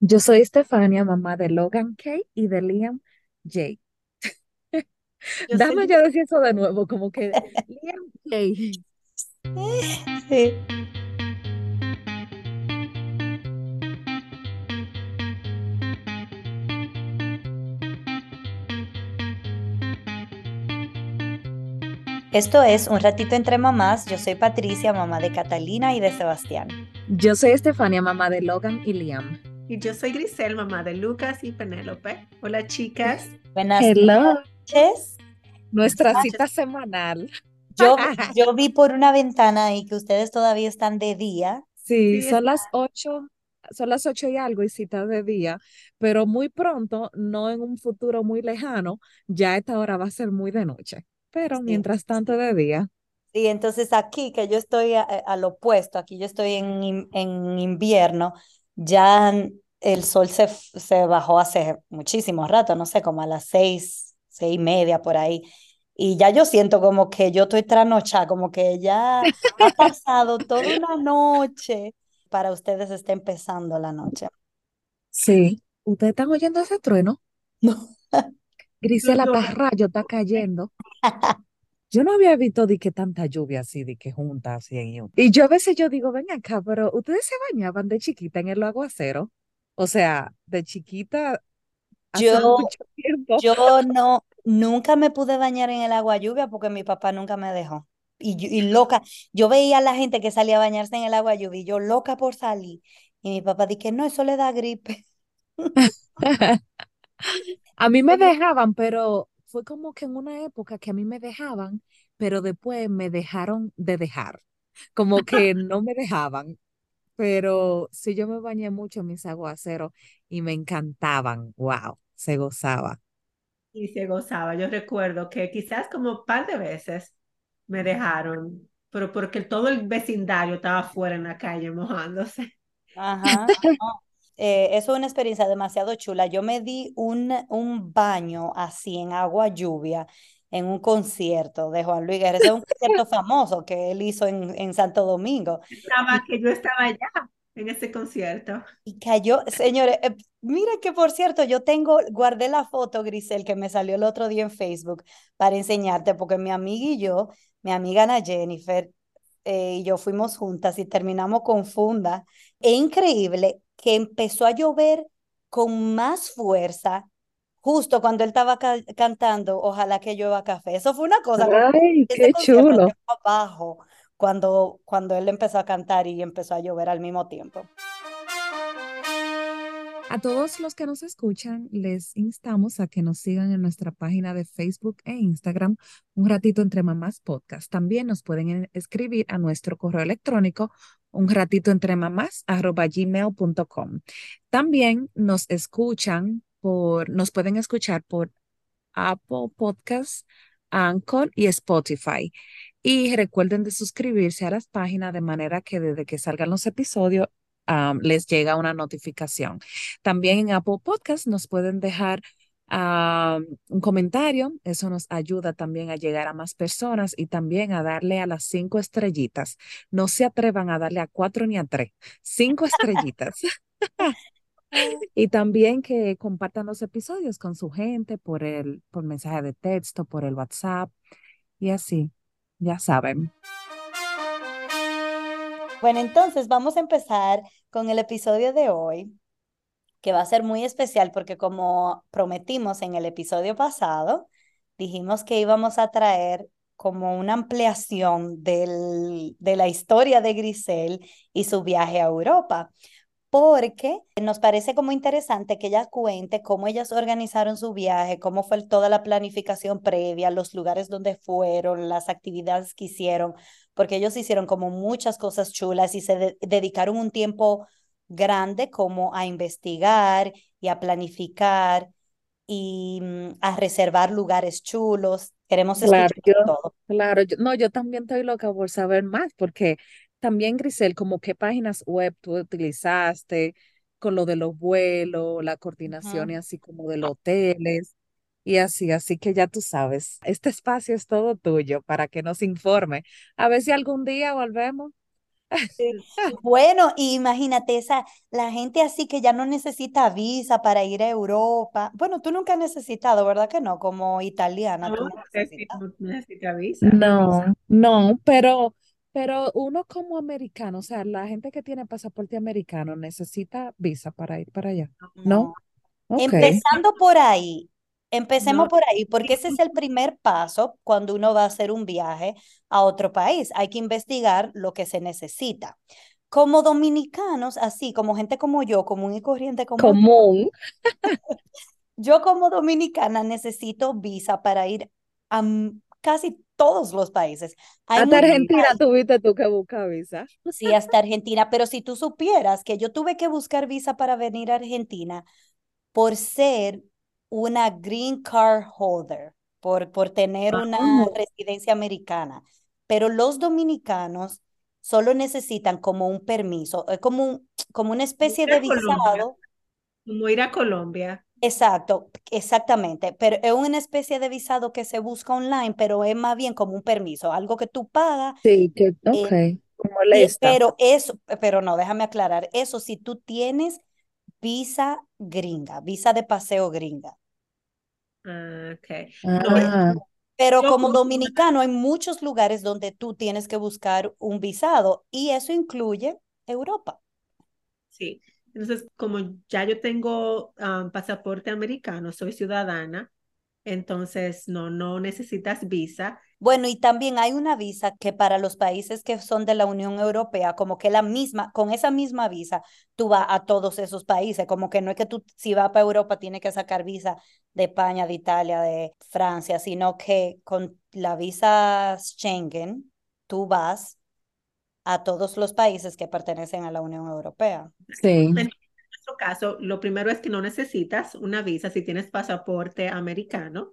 Yo soy Estefania, mamá de Logan K y de Liam J. Yo Dame soy... yo decir eso de nuevo, como que Liam J. Sí. Esto es Un ratito entre mamás. Yo soy Patricia, mamá de Catalina y de Sebastián. Yo soy Estefania, mamá de Logan y Liam. Y yo soy Grisel, mamá de Lucas y Penélope. Hola, chicas. Buenas Hello. noches. Nuestra Buenas cita semanal. Yo, yo vi por una ventana ahí que ustedes todavía están de día. Sí, Sí, son las ocho, son las ocho y algo y cita de día, pero muy pronto, no en un futuro muy lejano, ya esta hora va a ser muy de noche. Pero Sí. mientras tanto de día. Sí, entonces aquí que yo estoy al opuesto, aquí yo estoy en, in- en invierno, ya el sol se, se bajó hace muchísimo rato, no sé, como a las seis, seis y media por ahí. Y ya yo siento como que yo estoy trasnochada, como que ya ha pasado toda una noche. Para ustedes está empezando la noche. Sí. ¿Ustedes están oyendo ese trueno? No. Grisela, No, no. está rayo, está cayendo. Yo no había visto de que tanta lluvia así, de que junta así en un- Y yo a veces yo digo, ven acá, pero ustedes se bañaban de chiquita en el aguacero. O sea, de chiquita hace Yo, mucho tiempo. yo no, nunca me pude bañar en el agua lluvia porque mi papá nunca me dejó. Y, yo- y loca, yo veía a la gente que salía a bañarse en el agua lluvia y yo loca por salir. Y mi papá dije, no, eso le da gripe. A mí me dejaban, pero fue como que en una época que a mí me dejaban, pero después me dejaron de dejar. Como que no me dejaban. Pero sí, yo me bañé mucho en mis aguaceros y me encantaban. Wow, se gozaba. Y se gozaba. Yo recuerdo que quizás como un par de veces me dejaron, pero porque todo el vecindario estaba afuera en la calle mojándose. Ajá. no, eh, eso es una experiencia demasiado chula. Yo me di un, un baño así en agua lluvia en un concierto de Juan Luis Guerra. Ese es un concierto famoso que él hizo en, en Santo Domingo. Estaba que yo estaba allá en ese concierto. Y cayó, señores, eh, mira que por cierto, yo tengo, guardé la foto, Grisel, que me salió el otro día en Facebook para enseñarte, porque mi amiga y yo, mi amiga Ana Jennifer eh, y yo fuimos juntas y terminamos con funda. Es increíble que empezó a llover con más fuerza justo cuando él estaba ca- cantando Ojalá que llueva café. Eso fue una cosa, Ay, qué chulo. abajo cuando, cuando él empezó a cantar y empezó a llover al mismo tiempo. A todos los que nos escuchan, les instamos a que nos sigan en nuestra página de Facebook e Instagram, Un Ratito Entre Mamás Podcast. También nos pueden en- escribir a nuestro correo electrónico, un ratito entre mamás, gmail.com. También nos escuchan por, nos pueden escuchar por Apple Podcasts, Anchor y Spotify. Y recuerden de suscribirse a las páginas de manera que desde que salgan los episodios, um, les llega una notificación. También en Apple Podcasts nos pueden dejar un comentario. Eso nos ayuda también a llegar a más personas y también a darle a las cinco estrellitas. No se atrevan a darle a cuatro ni a tres. Cinco estrellitas. Y también que compartan los episodios con su gente por el, por mensaje de texto, por el WhatsApp y así, ya saben. Bueno, entonces vamos a empezar con el episodio de hoy, que va a ser muy especial porque como prometimos en el episodio pasado, dijimos que íbamos a traer como una ampliación del, de la historia de Grisel y su viaje a Europa, porque nos parece como interesante que ella cuente cómo ellas organizaron su viaje, cómo fue toda la planificación previa, los lugares donde fueron, las actividades que hicieron, porque ellos hicieron como muchas cosas chulas y se de dedicaron un tiempo grande como a investigar y a planificar y mm, a reservar lugares chulos. Queremos Claro, escuchar yo, todo. claro, yo, no, yo también estoy loca por saber más, porque también, Grisel, como qué páginas web tú utilizaste con lo de los vuelos, la coordinación y así como de los hoteles y así, así que ya tú sabes, este espacio es todo tuyo para que nos informe. A ver si algún día volvemos. Bueno, imagínate esa, la gente así que ya no necesita visa para ir a Europa. Bueno, tú nunca has necesitado, ¿verdad que no? Como italiana, tú No, no visa. No, no, pero, pero uno como americano, o sea, la gente que tiene pasaporte americano necesita visa para ir para allá, ¿no? Empezando por ahí, empecemos No, por ahí, porque ese es el primer paso cuando uno va a hacer un viaje a otro país. Hay que investigar lo que se necesita. Como dominicanos, así como gente como yo, común y corriente como Común. yo como dominicana necesito visa para ir a casi todos los países. Hay Hasta Argentina tuviste tú que buscar visa. sí, hasta Argentina, pero si tú supieras que yo tuve que buscar visa para venir a Argentina por ser una green card holder, por, por tener una Ah, residencia americana. Pero los dominicanos solo necesitan como un permiso, es como, un- como una especie de a Colombia, visado. como ir a Colombia. Exacto, exactamente. Pero es una especie de visado que se busca online, pero es más bien como un permiso, algo que tú pagas. sí, que, eh, ok, como molesta. pero eso, pero no, déjame aclarar, eso si tú tienes visa gringa, visa de paseo gringa. Ah, ok. Pe- No, Ah, Pero yo como como dominicano hay muchos lugares donde tú tienes que buscar un visado y eso incluye Europa. Sí, entonces como ya yo tengo ah, pasaporte americano, soy ciudadana, entonces no, no necesitas visa. Bueno, y también hay una visa que para los países que son de la Unión Europea, como que la misma, con esa misma visa, tú vas a todos esos países, como que no es que tú, si vas para Europa, tienes que sacar visa de España, de Italia, de Francia, sino que con la visa Schengen, tú vas a todos los países que pertenecen a la Unión Europea. sí, nuestro caso, lo primero es que no necesitas una visa si tienes pasaporte americano,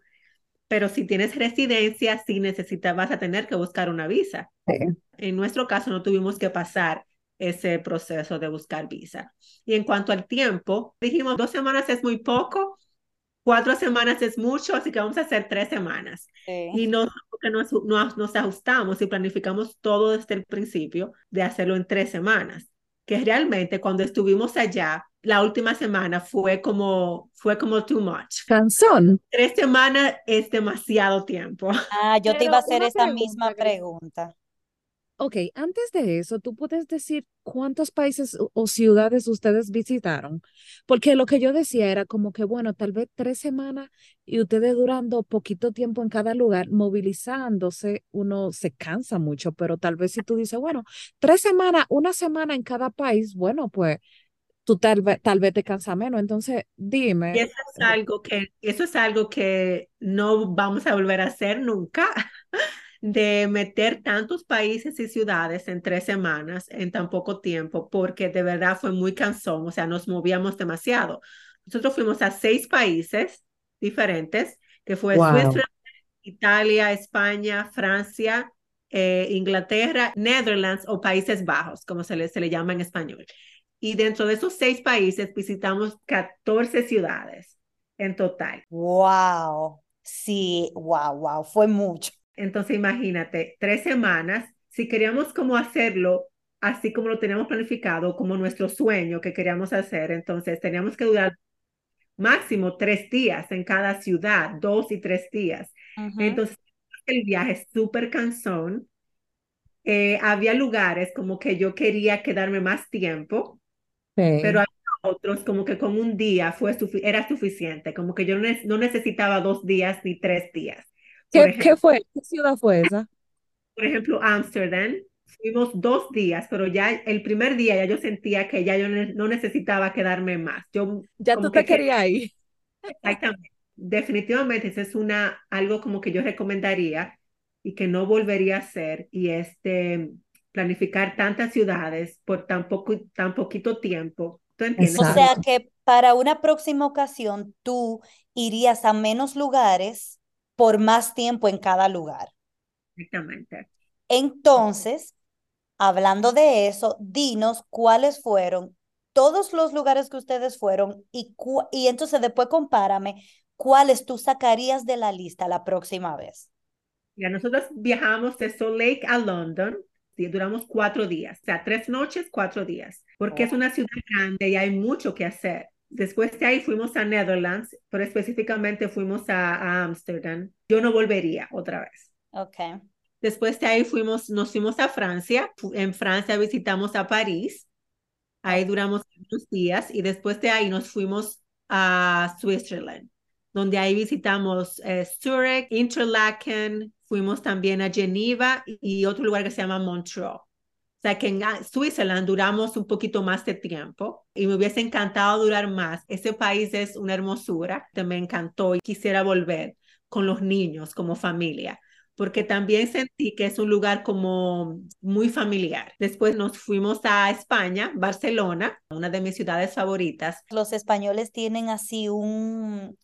pero si tienes residencia, sí necesitas, vas a tener que buscar una visa. sí. En nuestro caso, no tuvimos que pasar ese proceso de buscar visa. Y en cuanto al tiempo, dijimos dos semanas es muy poco, cuatro semanas es mucho, así que vamos a hacer tres semanas. Sí. Y no, porque nos, nos, nos ajustamos y planificamos todo desde el principio de hacerlo en tres semanas. Que realmente cuando estuvimos allá, la última semana fue como, fue como too much. Canzón. Tres semanas es demasiado tiempo. Ah, yo te iba a Pero hacer esa misma pregunta. Ok, antes de eso, ¿tú puedes decir cuántos países o o ciudades ustedes visitaron? Porque lo que yo decía era como que, bueno, tal vez tres semanas y ustedes durando poquito tiempo en cada lugar, movilizándose, uno se cansa mucho, pero tal vez si tú dices, bueno, tres semanas, una semana en cada país, bueno, pues tú tal vez, tal vez te cansa menos. Entonces, Y dime, eso es algo que, eso es algo que no vamos a volver a hacer nunca, de meter tantos países y ciudades en tres semanas en tan poco tiempo, porque de verdad fue muy cansón, o sea, nos movíamos demasiado. Nosotros fuimos a seis países diferentes, que fue wow, Suiza, Italia, España, Francia, eh, Inglaterra, Netherlands o Países Bajos, como se le, se le llama en español. Y dentro de esos seis países visitamos 14 ciudades en total. Wow. Sí, wow, wow, fue mucho. Entonces imagínate, tres semanas, si queríamos como hacerlo así como lo teníamos planificado, como nuestro sueño que queríamos hacer, entonces teníamos que durar máximo tres días en cada ciudad, dos y tres días. Ujú. Entonces el viaje es súper cansón. Eh, había lugares como que yo quería quedarme más tiempo, pero sí. otros como que con un día fue sufi- era suficiente, como que yo no, ne- no necesitaba dos días ni tres días. Por ¿Qué, ejemplo, qué fue? ¿Qué ciudad fue esa? por ejemplo, Ámsterdam, fuimos dos días, pero ya el primer día ya yo sentía que ya yo ne- no necesitaba quedarme más. Yo Ya tú como te que, que- querías ir. exactamente, definitivamente ese es una, algo como que yo recomendaría y que no volvería a hacer y este planificar tantas ciudades por tan poco, tan poquito tiempo. ¿Tú entiendes? O sea que para una próxima ocasión tú irías a menos lugares por más tiempo en cada lugar. exactamente. Entonces, hablando de eso, dinos cuáles fueron todos los lugares que ustedes fueron y, cu- y entonces después compárame cuáles tú sacarías de la lista la próxima vez. Ya nosotros viajamos de Salt Lake a London duramos cuatro días, o sea, tres noches, cuatro días, porque es una ciudad grande y hay mucho que hacer. Después de ahí fuimos a Netherlands, pero específicamente fuimos a Ámsterdam. Yo no volvería otra vez. Ok. Después de ahí fuimos, nos fuimos a Francia. En Francia visitamos a París. Ahí duramos unos días y después de ahí nos fuimos a Switzerland, donde ahí visitamos eh, Zurich, Interlaken, fuimos también a Geneva y otro lugar que se llama Montreal. O sea que en Switzerland duramos un poquito más de tiempo y me hubiese encantado durar más. Ese país es una hermosura, me encantó y quisiera volver con los niños como familia porque también sentí que es un lugar como muy familiar. Después nos fuimos a España, Barcelona, una de mis ciudades favoritas. Los españoles tienen así un,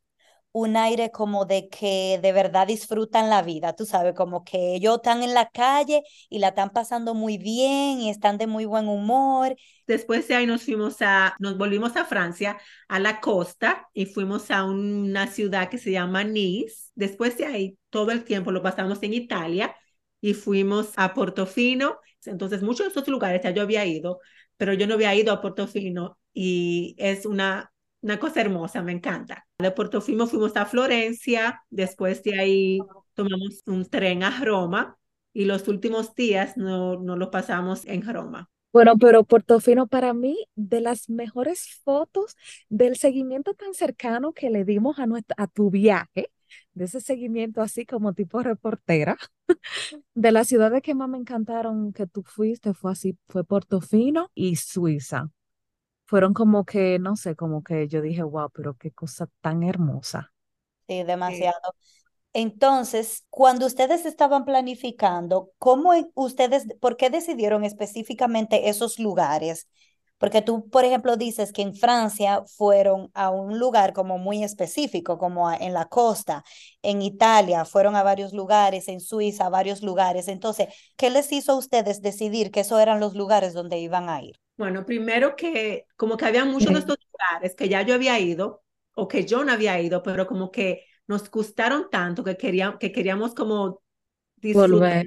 un aire como de que de verdad disfrutan la vida, tú sabes, como que ellos están en la calle y la están pasando muy bien y están de muy buen humor. Después de ahí nos fuimos a, nos volvimos a Francia, a la costa y fuimos a una ciudad que se llama Nice. Después de ahí todo el tiempo lo pasamos en Italia y fuimos a Portofino. Entonces muchos de esos lugares ya yo había ido, pero yo no había ido a Portofino y es una una cosa hermosa, me encanta. De Portofino fuimos a Florencia, después de ahí tomamos un tren a Roma y los últimos días no, no los pasamos en Roma. Bueno, pero Portofino para mí, de las mejores fotos del seguimiento tan cercano que le dimos a, nuestra, a tu viaje, de ese seguimiento así como tipo reportera, de las ciudades que más me encantaron que tú fuiste, fue así, fue Portofino y Suiza fueron como que, no sé, como que yo dije, wow, pero qué cosa tan hermosa. Sí, demasiado. Entonces, cuando ustedes estaban planificando, ¿cómo ustedes, por qué decidieron específicamente esos lugares? Porque tú, por ejemplo, dices que en Francia fueron a un lugar como muy específico, como en la costa, en Italia fueron a varios lugares, en Suiza a varios lugares. Entonces, ¿qué les hizo a ustedes decidir que esos eran los lugares donde iban a ir? Bueno, primero que como que había muchos de estos lugares que ya yo había ido o que yo no había ido, pero como que nos gustaron tanto que, queríamos, que queríamos como disfrutar.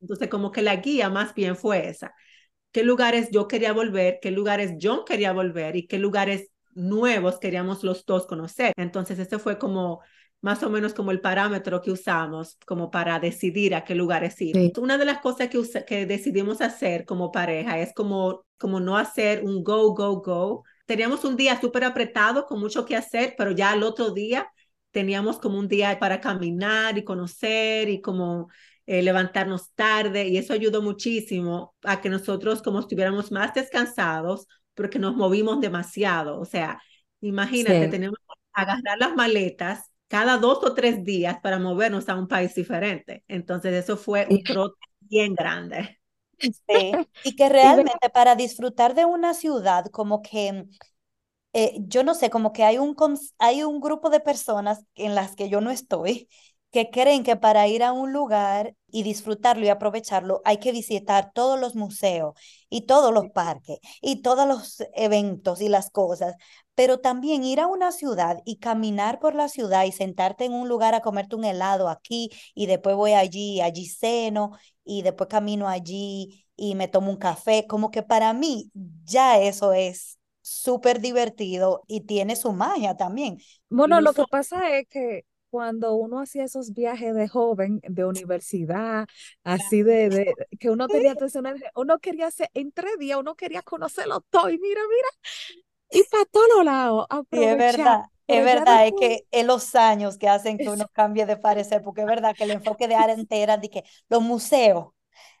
Entonces como que la guía más bien fue esa. ¿Qué lugares yo quería volver? ¿Qué lugares yo quería volver? ¿Y qué lugares nuevos queríamos los dos conocer? Entonces ese fue como más o menos como el parámetro que usamos como para decidir a qué lugares ir. Una de las cosas que, que decidimos hacer como pareja es como, como no hacer un go, go, go. Teníamos un día súper apretado con mucho que hacer, pero ya al otro día teníamos como un día para caminar y conocer y como eh, levantarnos tarde y eso ayudó muchísimo a que nosotros como estuviéramos más descansados porque nos movimos demasiado. O sea, imagínate, tenemos que agarrar las maletas cada dos o tres días para movernos a un país diferente. Entonces eso fue un trote bien grande. Sí, y que realmente para disfrutar de una ciudad como que eh, yo no sé, como que hay un, hay un grupo de personas en las que yo no estoy que creen que para ir a un lugar y disfrutarlo y aprovecharlo hay que visitar todos los museos y todos los parques y todos los eventos y las cosas, pero también ir a una ciudad y caminar por la ciudad y sentarte en un lugar a comerte un helado aquí y después voy allí, allí ceno y después camino allí y me tomo un café, como que para mí ya eso es súper divertido y tiene su magia también. Bueno, lo que pasa es que cuando uno hacía esos viajes de joven, de universidad, así de, de que uno tenía uno quería hacer en tres días, uno quería conocerlo todo y mira, mira, y para todos lados. es verdad. Es verdad, es que es los años que hacen que uno cambie de parecer, porque es verdad que el enfoque de área entera de que los museos,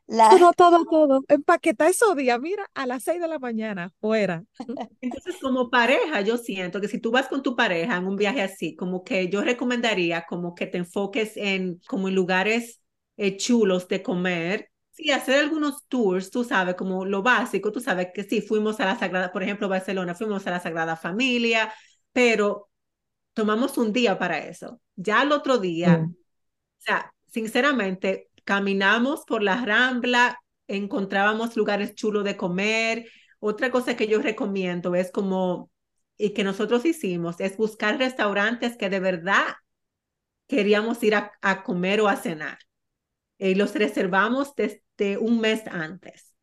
la... Todo, todo, todo. Empaqueta esos días, mira, a las seis de la mañana, fuera. Entonces, como pareja, yo siento que si tú vas con tu pareja en un viaje así, como que yo recomendaría como que te enfoques en como en lugares eh, chulos de comer. Sí, hacer algunos tours, tú sabes, como lo básico, tú sabes que sí, fuimos a la Sagrada, por ejemplo, Barcelona, fuimos a la Sagrada Familia, pero tomamos un día para eso. Ya el otro día, mm. o sea, sinceramente, caminamos por la rambla, encontrábamos lugares chulos de comer. Otra cosa que yo recomiendo es como, y que nosotros hicimos, es buscar restaurantes que de verdad queríamos ir a, comer o a cenar. y los reservamos desde un mes antes.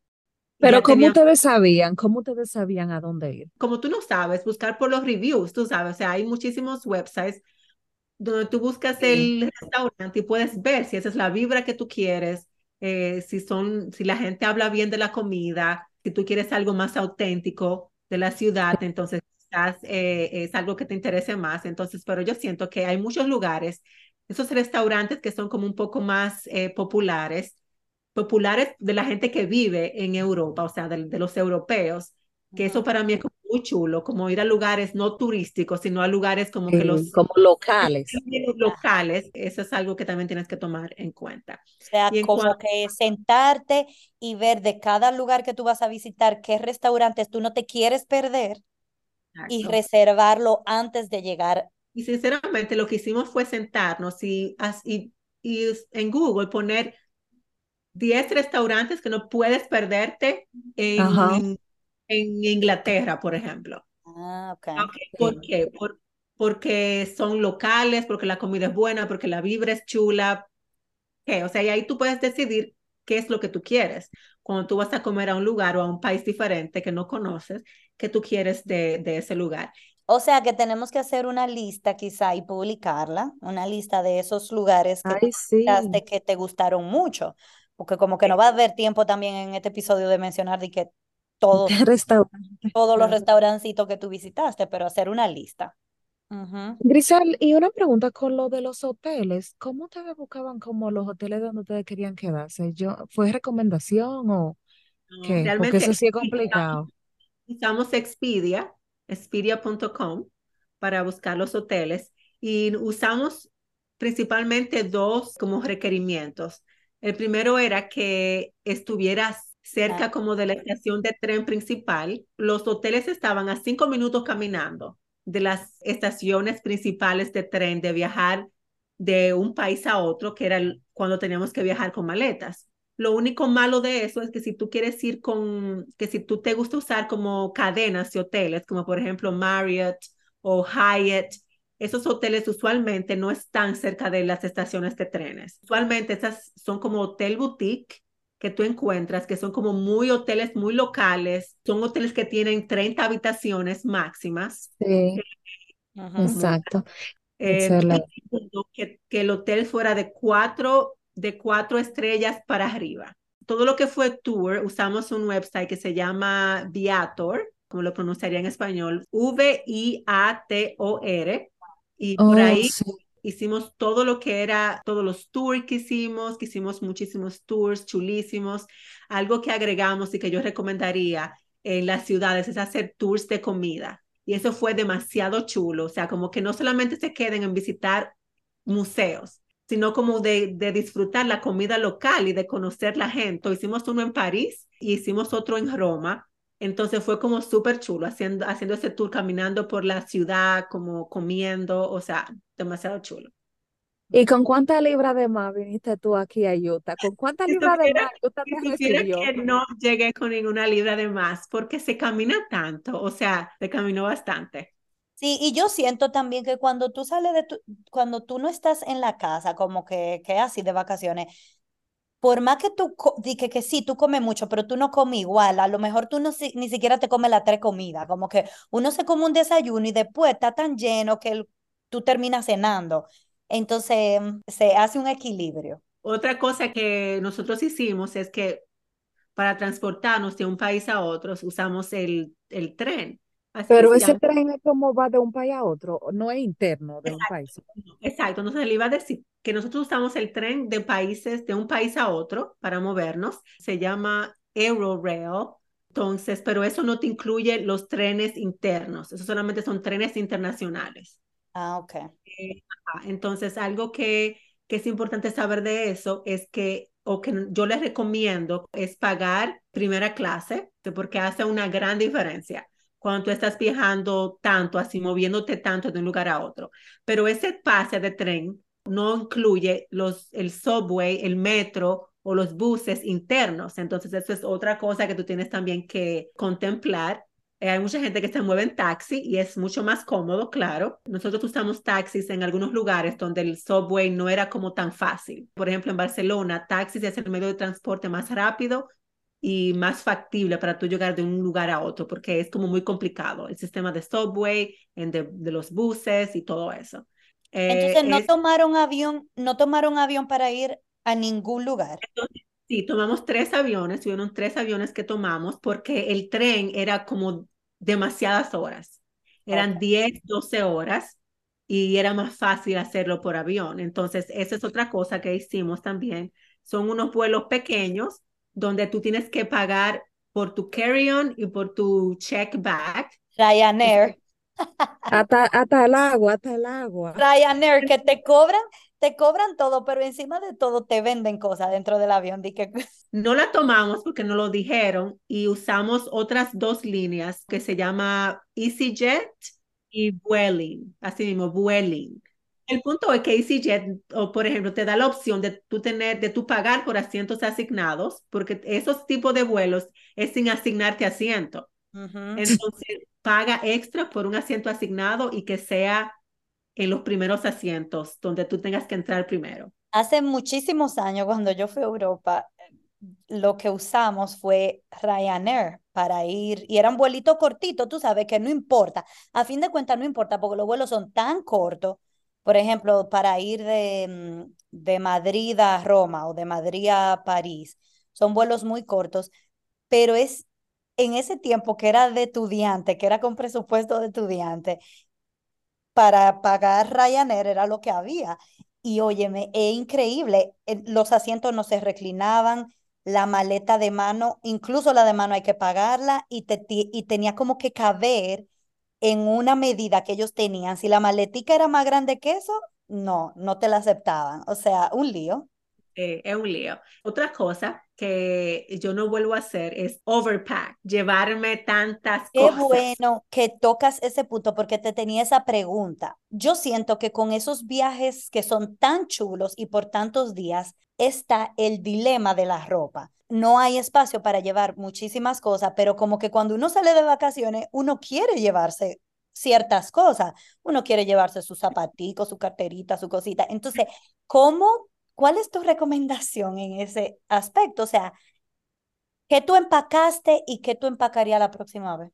Pero ¿cómo ustedes sabían? ¿Cómo ustedes sabían a dónde ir? Como tú no sabes, buscar por los reviews, tú sabes, o sea, hay muchísimos websites donde tú buscas el restaurante y puedes ver si esa es la vibra que tú quieres, eh, si son, si la gente habla bien de la comida, si tú quieres algo más auténtico de la ciudad, entonces quizás eh, es algo que te interese más. Entonces, pero yo siento que hay muchos lugares, esos restaurantes que son como un poco más eh, populares, populares de la gente que vive en Europa, o sea, de, de los europeos, que eso para mí es como muy chulo, como ir a lugares no turísticos, sino a lugares como que los... Como locales. Locales, eso es algo que también tienes que tomar en cuenta. O sea, como que sentarte y ver de cada lugar que tú vas a visitar qué restaurantes tú no te quieres perder y reservarlo antes de llegar. Y sinceramente lo que hicimos fue sentarnos y, y, y en Google poner 10 restaurantes que no puedes perderte en, en, Inglaterra, por ejemplo. Ah, ok. ¿Por qué? porque son locales, porque la comida es buena, porque la vibra es chula. O sea, y ahí tú puedes decidir qué es lo que tú quieres. Cuando tú vas a comer a un lugar o a un país diferente que no conoces, qué tú quieres de, de ese lugar. O sea que tenemos que hacer una lista quizá y publicarla, una lista de esos lugares que, Ay, que te gustaron mucho porque como que no va a haber tiempo también en este episodio de mencionar de que todos, todos los restaurancitos que tú visitaste, pero hacer una lista. Grisel, y una pregunta con lo de los hoteles, ¿cómo ustedes buscaban como los hoteles donde ustedes querían quedarse? Yo, ¿Fue recomendación o qué? Porque eso sí es complicado. Usamos Expedia, expedia.com, para buscar los hoteles y usamos principalmente dos como requerimientos. El primero era que estuvieras cerca ah. como de la estación de tren principal. Los hoteles estaban a cinco minutos caminando de las estaciones principales de tren de viajar de un país a otro, que era cuando teníamos que viajar con maletas. Lo único malo de eso es que si tú quieres ir con, que si tú te gusta usar como cadenas de hoteles, como por ejemplo Marriott o Hyatt, esos hoteles usualmente no están cerca de las estaciones de trenes. Usualmente esas son como hotel boutique que tú encuentras, que son como muy hoteles muy locales, son hoteles que tienen 30 habitaciones máximas. Sí, exacto. Eh, que, que, el hotel fuera de cuatro, de cuatro estrellas para arriba. Todo lo que fue tour, usamos un website que se llama Viator, como lo pronunciaría en español, V-I-A-T-O-R, y por oh, ahí hicimos todo lo que era, todos los tours que hicimos, que hicimos muchísimos tours chulísimos. Algo que agregamos y que yo recomendaría en las ciudades es hacer tours de comida. Y eso fue demasiado chulo. O sea, como que no solamente se queden en visitar museos, sino como de, de disfrutar la comida local y de conocer la gente. Hicimos uno en París y hicimos otro en Roma entonces fue como súper chulo haciendo, haciendo ese tour, caminando por la ciudad, como comiendo, o sea, demasiado chulo. ¿Y con cuántas libras de más viniste tú aquí a Utah? ¿Con cuántas libras de más Utah te recibió? que no llegué con ninguna libra de más porque se camina tanto, o sea, se caminó bastante. Sí, y yo siento también que cuando tú sales de tu, cuando tú no estás en la casa, como que, que así de vacaciones, por más que tú digas que, sí, tú comes mucho, pero tú no comes igual, a lo mejor tú no, ni siquiera te comes las tres comidas, como que uno se come un desayuno y después está tan lleno que tú terminas cenando. Entonces se hace un equilibrio. Otra cosa que nosotros hicimos es que para transportarnos de un país a otro usamos el, el tren. Pero ese tren es como va de un país a otro, no es interno de un país. Exacto, entonces le iba a decir que nosotros usamos el tren de países, de un país a otro para movernos, se llama Eurorail, entonces, pero eso no te incluye los trenes internos, eso solamente son trenes internacionales. Ah, ok. Eh, entonces, algo que, que es importante saber de eso es que o que yo les recomiendo es pagar primera clase, porque hace una gran diferencia cuando tú estás viajando tanto, así moviéndote tanto de un lugar a otro. Pero ese pase de tren no incluye los, el subway, el metro o los buses internos. Entonces, eso es otra cosa que tú tienes también que contemplar. Eh, hay mucha gente que se mueve en taxi y es mucho más cómodo, claro. Nosotros usamos taxis en algunos lugares donde el subway no era como tan fácil. Por ejemplo, en Barcelona, taxis es el medio de transporte más rápido y más factible para tú llegar de un lugar a otro, porque es como muy complicado el sistema de subway, de, de los buses y todo eso. Eh, Entonces, ¿no tomaron avión, no tomaron avión para ir a ningún lugar? sí, tomamos tres aviones, fueron tres aviones que tomamos porque el tren era como demasiadas horas. Eran 10, 12 horas y era más fácil hacerlo por avión. Entonces, esa es otra cosa que hicimos también. Son unos vuelos pequeños donde tú tienes que pagar por tu carry-on y por tu check bag. Ryanair. Hasta, hasta el agua, hasta el agua. Ryanair, que te cobran, te cobran todo, pero encima de todo te venden cosas dentro del avión. que... No la tomamos porque no lo dijeron y usamos otras dos líneas que se llama EasyJet y Vueling, así mismo, Vueling. El punto es que EasyJet, o por ejemplo, te da la opción de tú tener, de tú pagar por asientos asignados, porque esos tipos de vuelos es sin asignarte asiento. Entonces, paga extra por un asiento asignado y que sea en los primeros asientos donde tú tengas que entrar primero. Hace muchísimos años, cuando yo fui a Europa, lo que usamos fue Ryanair para ir, y era un vuelito cortito, tú sabes que no importa, a fin de cuentas no importa porque los vuelos son tan cortos, por ejemplo, para ir de, mm, de Madrid a Roma o de Madrid a París, son vuelos muy cortos, pero es en ese tiempo que era de estudiante, que era con presupuesto de estudiante, para pagar Ryanair era lo que había. Y óyeme, es increíble, los asientos no se reclinaban, la maleta de mano, incluso la de mano hay que pagarla y, te, y tenía como que caber en una medida que ellos tenían. Si la maletica era más grande que eso, no, no te la aceptaban. O sea, un lío. Eh, es un lío. Otra cosa que yo no vuelvo a hacer es overpack, llevarme tantas Qué cosas. Qué bueno que tocas ese punto porque te tenía esa pregunta. Yo siento que con esos viajes que son tan chulos y por tantos días está el dilema de la ropa. No hay espacio para llevar muchísimas cosas, pero como que cuando uno sale de vacaciones, uno quiere llevarse ciertas cosas. Uno quiere llevarse sus zapaticos, su carterita, su cosita. Entonces, ¿cómo ¿Cuál es tu recomendación en ese aspecto? O sea, ¿qué tú empacaste y qué tú empacarías la próxima vez?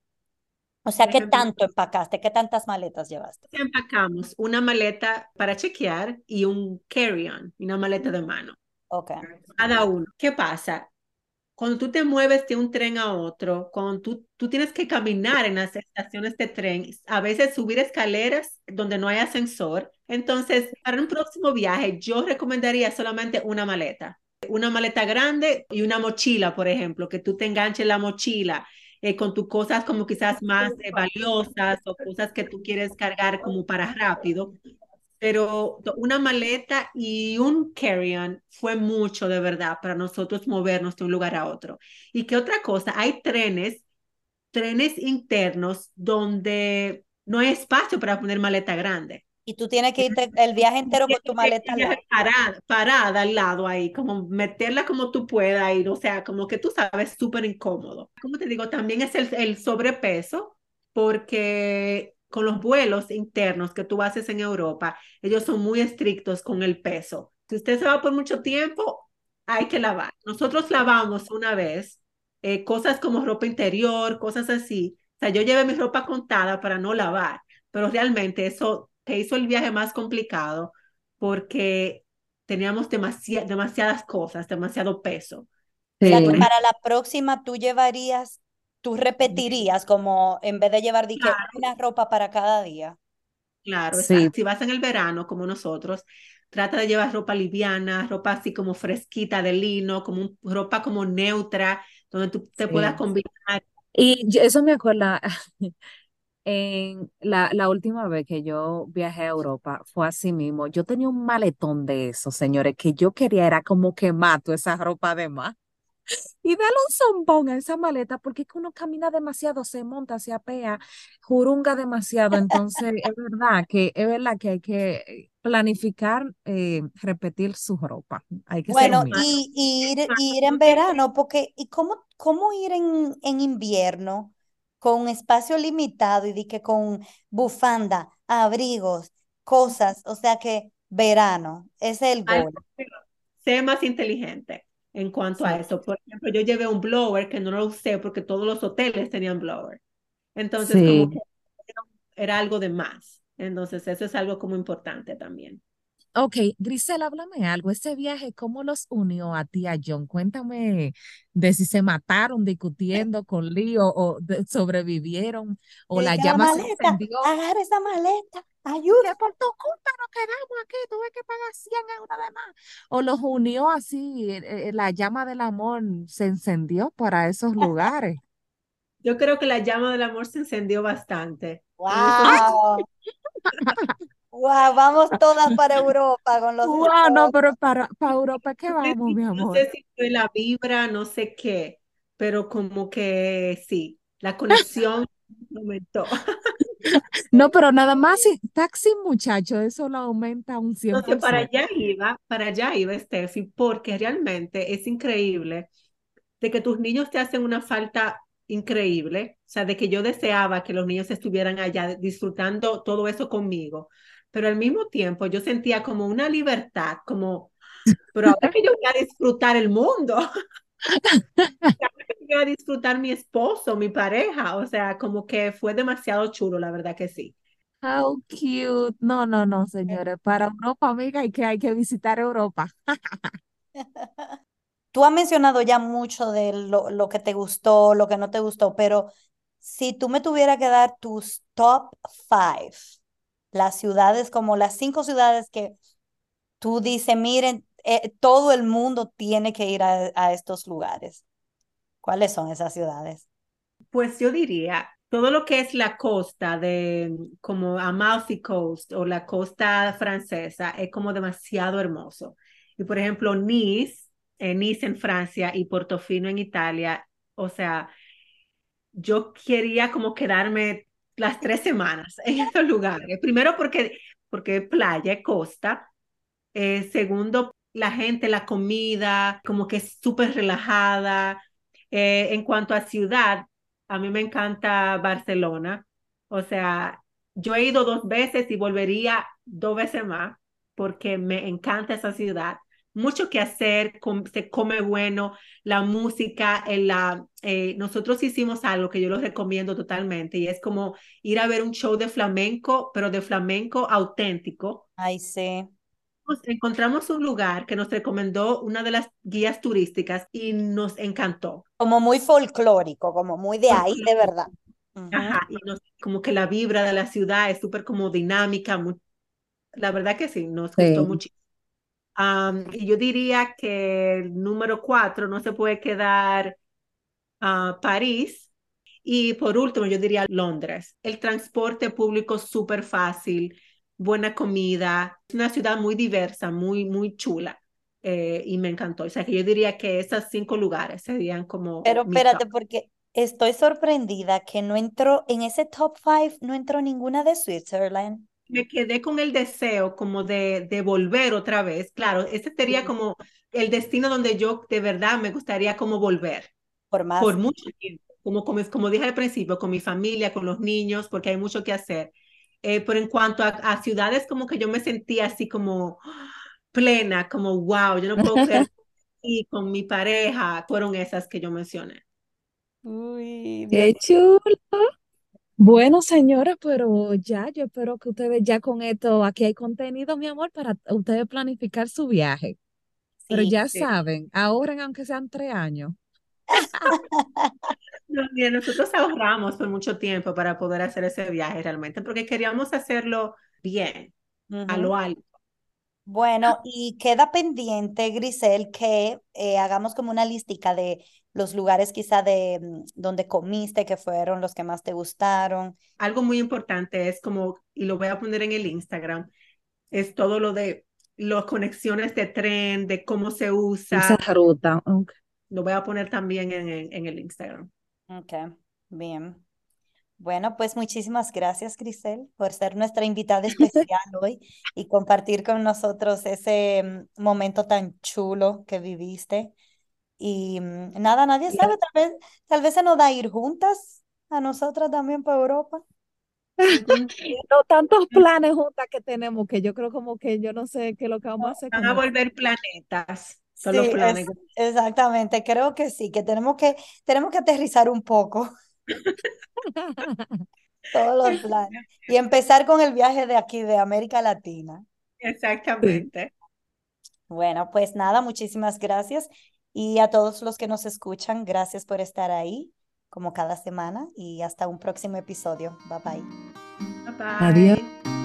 O sea, ¿qué tanto empacaste? ¿Qué tantas maletas llevaste? Empacamos una maleta para chequear y un carry-on, una maleta de mano. Ok. Cada uno. ¿Qué pasa? Cuando tú te mueves de un tren a otro, cuando tú, tú tienes que caminar en las estaciones de tren, a veces subir escaleras donde no hay ascensor. Entonces, para un próximo viaje, yo recomendaría solamente una maleta. Una maleta grande y una mochila, por ejemplo, que tú te enganches la mochila eh, con tus cosas como quizás más eh, valiosas o cosas que tú quieres cargar como para rápido pero una maleta y un carry-on fue mucho de verdad para nosotros movernos de un lugar a otro. Y qué otra cosa, hay trenes, trenes internos donde no hay espacio para poner maleta grande. Y tú tienes que irte el viaje entero con tu maleta parada, parada al lado ahí, como meterla como tú puedas ir, o sea, como que tú sabes, súper incómodo. Como te digo, también es el, el sobrepeso, porque con los vuelos internos que tú haces en Europa, ellos son muy estrictos con el peso. Si usted se va por mucho tiempo, hay que lavar. Nosotros lavamos una vez eh, cosas como ropa interior, cosas así. O sea, yo llevé mi ropa contada para no lavar, pero realmente eso te hizo el viaje más complicado porque teníamos demasiadas cosas, demasiado peso. para la próxima tú llevarías tú repetirías como en vez de llevar una ropa para cada día. Claro, sí. si vas en el verano como nosotros, trata de llevar ropa liviana, ropa así como fresquita de lino, como ropa como neutra, donde tú te puedas combinar. Y eso me acuerda, en la, la última vez que yo viajé a Europa fue así mismo. Yo tenía un maletón de eso, señores, que yo quería era como que mato esa ropa de más y dale un zombón a esa maleta porque es que uno camina demasiado, se monta, se apea, jurunga demasiado. Entonces, es verdad que es verdad que hay que planificar, eh, repetir su ropa. Hay que bueno, y, ir, ir en verano, porque ¿y cómo, cómo ir en, en invierno? con espacio limitado y di que con bufanda, abrigos, cosas, o sea que verano, ese es el gol. Sé más inteligente en cuanto a eso. Por ejemplo, yo llevé un blower que no lo usé porque todos los hoteles tenían blower. Entonces, como que era algo de más. Entonces, eso es algo como importante también. Ok, Grisel, háblame algo. Ese viaje, ¿cómo los unió a ti, a John? Cuéntame de si se mataron discutiendo con lío o de- sobrevivieron o Y la llama se encendió. agarra esa maleta, ayuda. por tu culpa nos quedamos aquí, tuve que pagar 100 euros de más. O los unió así, eh, eh, la llama del amor se encendió para esos lugares. Yo creo que la llama del amor se encendió bastante Wow, wow, vamos todas para Europa con los Wow, no, pero para, para Europa, ¿qué No sé vamos, mi no amor? sé si fue la vibra, no sé qué, pero como que sí, la conexión aumentó. No, pero nada más si taxi, muchacho, eso lo aumenta un Entonces, para 100%. allá iba, para allá iba, Steffi, porque realmente es increíble de que tus niños te hacen una falta increíble, o sea, de que yo deseaba que los niños estuvieran allá disfrutando todo eso conmigo, pero al mismo tiempo yo sentía como una libertad, como, pero ahora que yo voy a disfrutar el mundo, ahora que yo voy a disfrutar mi esposo, mi pareja, o sea, como que fue demasiado chulo, la verdad que sí. How cute. No, no, no, señores. Para Europa, amiga, hay que, hay que visitar Europa. Tú has mencionado ya mucho de lo, lo que te gustó, lo que no te gustó, pero si tú me tuvieras que dar tus top five, las ciudades, como las cinco ciudades que tú dices, miren, eh, todo el mundo tiene que ir a, estos lugares. ¿Cuáles son esas ciudades? Pues yo diría, todo lo que es la costa de como Amalfi Coast o la costa francesa es como demasiado hermoso. Y por ejemplo, Nice, eh, Nice en Francia y Portofino en Italia, o sea, yo quería como quedarme las tres semanas en esos lugares. Primero porque, porque playa, costa. Eh, segundo, la gente, la comida, como que es súper relajada. Eh, en cuanto a ciudad, a mí me encanta Barcelona. O sea, yo he ido dos veces y volvería dos veces más porque me encanta esa ciudad. Mucho que hacer, com se come bueno, la música, en la, eh, nosotros hicimos algo que yo lo recomiendo totalmente y es como ir a ver un show de flamenco, pero de flamenco auténtico Ay, sí. nos encontramos un lugar que nos recomendó una de las guías turísticas y nos encantó. Como muy folclórico, como muy de ahí, de verdad. Ajá, y nos, como que la vibra de la ciudad es súper como dinámica, muy- la verdad que sí, nos gustó Sí. Am, y yo diría que el número cuatro no se puede quedar a París. Y por último, yo diría Londres. El transporte público súper fácil, buena comida, es una ciudad muy diversa, muy, muy chula. eh, y me encantó. O sea, que yo diría que esos cinco lugares serían como Pero mi top. espérate, porque estoy sorprendida que no entró en ese top five, no entró ninguna de Switzerland. Me quedé con el deseo como de, de volver otra vez. Claro, ese sería como el destino donde yo de verdad me gustaría como volver. Por más. por mucho tiempo, como, como, como dije al principio, con mi familia, con los niños, porque hay mucho que hacer. Eh, pero en cuanto a, a, ciudades, como que yo me sentía así como plena, como wow, yo no puedo creer y con mi pareja, fueron esas que yo mencioné. Uy, Qué chulo. Bueno, señora, pero ya, yo espero que ustedes ya con esto, aquí hay contenido, mi amor, para ustedes planificar su viaje. Pero sí. ya Sí. saben, ahorren aunque sean tres años. No, mira, nosotros ahorramos por mucho tiempo para poder hacer ese viaje realmente, porque queríamos hacerlo bien, a lo alto. Bueno, y queda pendiente, Grisel, que eh, hagamos como una listica de los lugares quizá de mm, donde comiste, que fueron los que más te gustaron. Algo muy importante es como, y lo voy a poner en el Instagram, es todo lo de las conexiones de tren, de cómo se usa. Esa ruta. Lo voy a poner también en, en, en el Instagram. Ok, bien. Bueno, pues muchísimas gracias, Grisel, por ser nuestra invitada especial hoy y compartir con nosotros ese mm, momento tan chulo que viviste. Y mm, nada, nadie sabe, tal vez, tal vez se nos da ir juntas a nosotras también para Europa. no tantos planes juntas que tenemos que yo creo como que yo no sé qué es lo que vamos a hacer. Van a volver planetas. Son los Sí, planes. es- exactamente, creo que sí, que tenemos que, tenemos que aterrizar un poco todos los planes y empezar con el viaje de aquí, de América Latina. Exactamente. Bueno, pues nada, muchísimas gracias. Y a todos los que nos escuchan, gracias por estar ahí, como cada semana, y hasta un próximo episodio. Bye bye. Bye bye. Adiós.